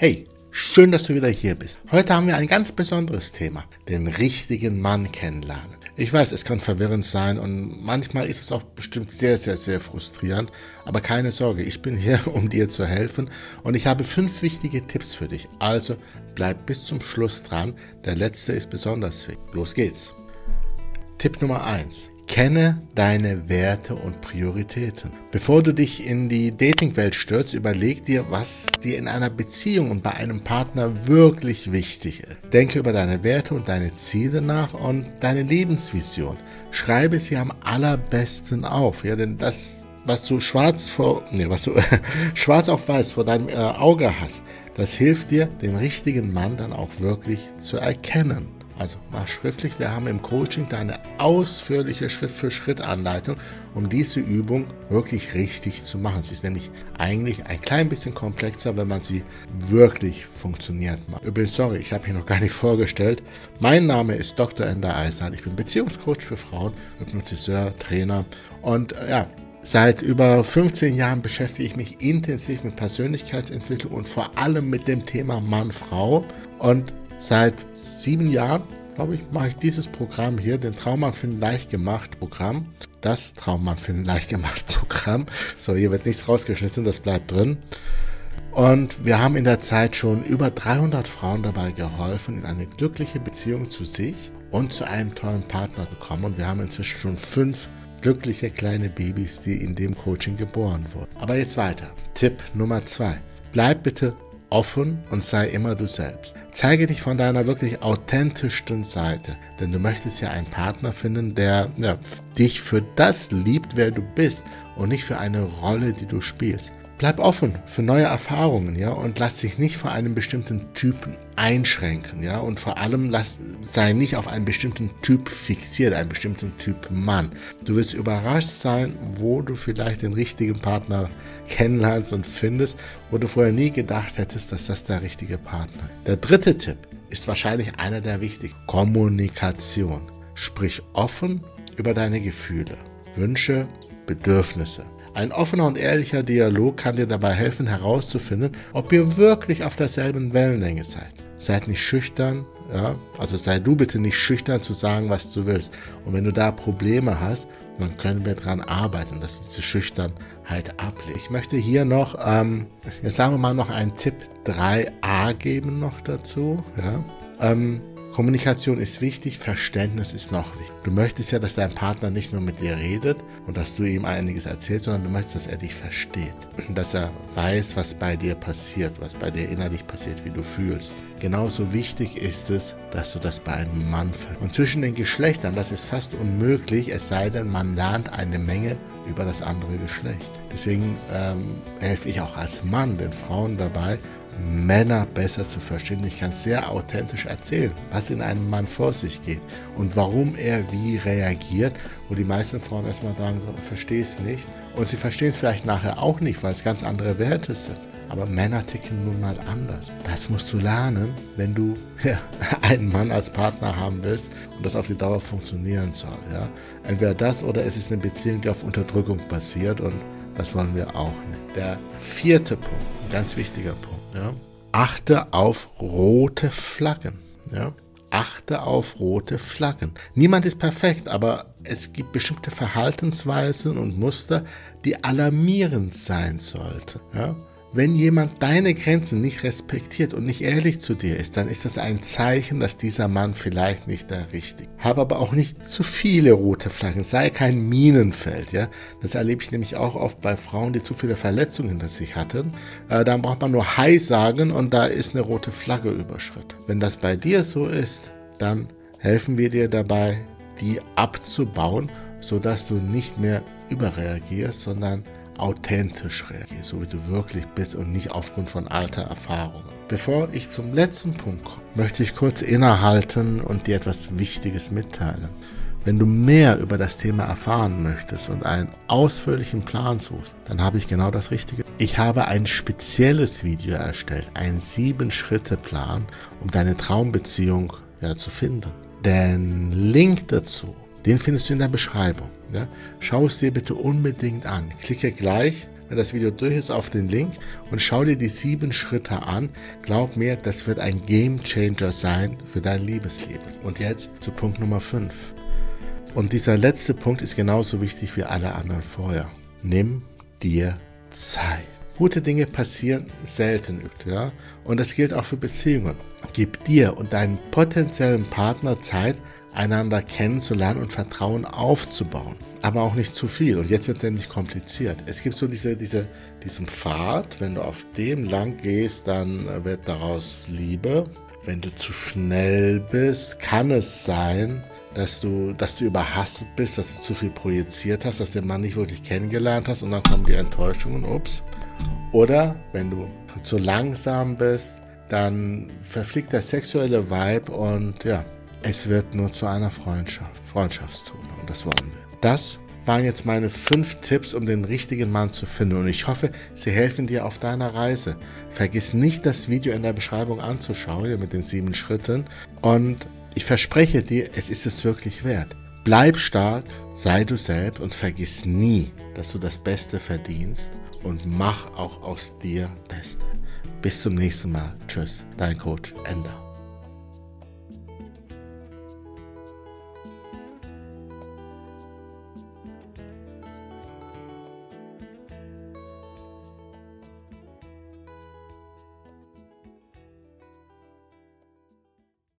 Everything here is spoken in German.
Hey, schön, dass du wieder hier bist. Heute haben wir ein ganz besonderes Thema, den richtigen Mann kennenlernen. Ich weiß, es kann verwirrend sein und manchmal ist es auch bestimmt sehr, sehr, sehr frustrierend, aber keine Sorge, ich bin hier, um dir zu helfen und ich habe fünf wichtige Tipps für dich. Also bleib bis zum Schluss dran, der letzte ist besonders wichtig. Los geht's. Tipp Nummer eins: Kenne deine Werte und Prioritäten. Bevor du dich in die Datingwelt stürzt, überleg dir, was dir in einer Beziehung und bei einem Partner wirklich wichtig ist. Denke über deine Werte und deine Ziele nach und deine Lebensvision. Schreibe sie am allerbesten auf, ja, denn das, was du schwarz vor, nee, was du schwarz auf weiß vor deinem äh, Auge hast, das hilft dir, den richtigen Mann dann auch wirklich zu erkennen. Also mach schriftlich. Wir haben im Coaching da eine ausführliche Schritt-für-Schritt-Anleitung, um diese Übung wirklich richtig zu machen. Sie ist nämlich eigentlich ein klein bisschen komplexer, wenn man sie wirklich funktioniert macht. Übrigens, sorry, ich habe mich noch gar nicht vorgestellt. Mein Name ist Dr. Ender Eisern. Ich bin Beziehungscoach für Frauen, Hypnotiseur, Trainer und äh, ja, Seit über 15 Jahren beschäftige ich mich intensiv mit Persönlichkeitsentwicklung und vor allem mit dem Thema Mann-Frau. Und Seit sieben Jahren, glaube ich, mache ich dieses Programm hier, den Traummann finden leicht gemacht Programm. Das Traummann finden leicht gemacht Programm. So, hier wird nichts rausgeschnitten, das bleibt drin. Und wir haben in der Zeit schon über 300 Frauen dabei geholfen, in eine glückliche Beziehung zu sich und zu einem tollen Partner zu kommen. Und wir haben inzwischen schon fünf glückliche kleine Babys, die in dem Coaching geboren wurden. Aber jetzt weiter. Tipp Nummer zwei. Bleib bitte offen und sei immer du selbst. Zeige dich von deiner wirklich authentischsten Seite, denn du möchtest ja einen Partner finden, der ja, dich für das liebt, wer du bist und nicht für eine Rolle, die du spielst. Bleib offen für neue Erfahrungen, ja, und lass dich nicht vor einem bestimmten Typen einschränken, ja, und vor allem lass, sei nicht auf einen bestimmten Typ fixiert, einen bestimmten Typ Mann. Du wirst überrascht sein, wo du vielleicht den richtigen Partner kennenlernst und findest, wo du vorher nie gedacht hättest, dass das der richtige Partner ist. Der dritte Tipp ist wahrscheinlich einer der wichtigen. Kommunikation. Sprich offen über deine Gefühle, Wünsche, Bedürfnisse. Ein offener und ehrlicher Dialog kann dir dabei helfen herauszufinden, ob ihr wirklich auf derselben Wellenlänge seid. Seid nicht schüchtern, ja? also sei du bitte nicht schüchtern zu sagen, was du willst. Und wenn du da Probleme hast, dann können wir daran arbeiten, dass diese Schüchternheit ablegt. Ich möchte hier noch, ähm, jetzt sagen wir mal noch einen Tipp 3a geben noch dazu. Ja? Ähm, Kommunikation ist wichtig, Verständnis ist noch wichtig. Du möchtest ja, dass dein Partner nicht nur mit dir redet und dass du ihm einiges erzählst, sondern du möchtest, dass er dich versteht. Dass er weiß, was bei dir passiert, was bei dir innerlich passiert, wie du fühlst. Genauso wichtig ist es, dass du das bei einem Mann verstehst. Und zwischen den Geschlechtern, das ist fast unmöglich, es sei denn, man lernt eine Menge über das andere Geschlecht. Deswegen ähm, helfe ich auch als Mann den Frauen dabei, Männer besser zu verstehen. Ich kann sehr authentisch erzählen, was in einem Mann vor sich geht und warum er wie reagiert, wo die meisten Frauen erstmal sagen, so, verstehe es nicht. Und sie verstehen es vielleicht nachher auch nicht, weil es ganz andere Werte sind. Aber Männer ticken nun mal anders. Das musst du lernen, wenn du ja, einen Mann als Partner haben willst und das auf die Dauer funktionieren soll. Ja? Entweder das oder es ist eine Beziehung, die auf Unterdrückung basiert und das wollen wir auch nicht. Der vierte Punkt, ein ganz wichtiger Punkt ja? Achte auf rote Flaggen. Ja? Achte auf rote Flaggen. Niemand ist perfekt, aber es gibt bestimmte Verhaltensweisen und Muster, die alarmierend sein sollten. Ja? Wenn jemand deine Grenzen nicht respektiert und nicht ehrlich zu dir ist, dann ist das ein Zeichen, dass dieser Mann vielleicht nicht der richtige. Habe aber auch nicht zu viele rote Flaggen. Sei kein Minenfeld, ja. Das erlebe ich nämlich auch oft bei Frauen, die zu viele Verletzungen hinter sich hatten. Äh, dann braucht man nur Hi sagen und da ist eine rote Flagge überschritten. Wenn das bei dir so ist, dann helfen wir dir dabei, die abzubauen, sodass du nicht mehr überreagierst, sondern authentisch reagierst, so wie du wirklich bist und nicht aufgrund von alter Erfahrungen. Bevor ich zum letzten Punkt komme, möchte ich kurz innehalten und dir etwas Wichtiges mitteilen. Wenn du mehr über das Thema erfahren möchtest und einen ausführlichen Plan suchst, dann habe ich genau das Richtige. Ich habe ein spezielles Video erstellt, einen Sieben-Schritte-Plan, um deine Traumbeziehung ja, zu finden. Den Link dazu, den findest du in der Beschreibung. Ja? Schau es dir bitte unbedingt an. Klicke gleich wenn das Video durch ist, auf den Link und schau dir die sieben Schritte an. Glaub mir, das wird ein Game Changer sein für dein Liebesleben. Und jetzt zu Punkt Nummer 5. Und dieser letzte Punkt ist genauso wichtig wie alle anderen vorher. Nimm dir Zeit. Gute Dinge passieren selten, ja. Und das gilt auch für Beziehungen. Gib dir und deinen potenziellen Partner Zeit, einander kennenzulernen und Vertrauen aufzubauen. Aber auch nicht zu viel. Und jetzt wird es endlich kompliziert. Es gibt so diese, diese, diesen Pfad, wenn du auf dem lang gehst, dann wird daraus Liebe. Wenn du zu schnell bist, kann es sein, dass du, dass du überhastet bist, dass du zu viel projiziert hast, dass der Mann nicht wirklich kennengelernt hast und dann kommen die Enttäuschungen, ups. Oder wenn du zu langsam bist, dann verfliegt der sexuelle Vibe und ja, es wird nur zu einer Freundschaft, Freundschaftszone und das wollen wir. Das waren jetzt meine fünf Tipps, um den richtigen Mann zu finden und ich hoffe, sie helfen dir auf deiner Reise. Vergiss nicht, das Video in der Beschreibung anzuschauen mit den sieben Schritten und ich verspreche dir, es ist es wirklich wert. Bleib stark, sei du selbst und vergiss nie, dass du das Beste verdienst und mach auch aus dir Beste. Bis zum nächsten Mal. Tschüss, dein Coach Ender.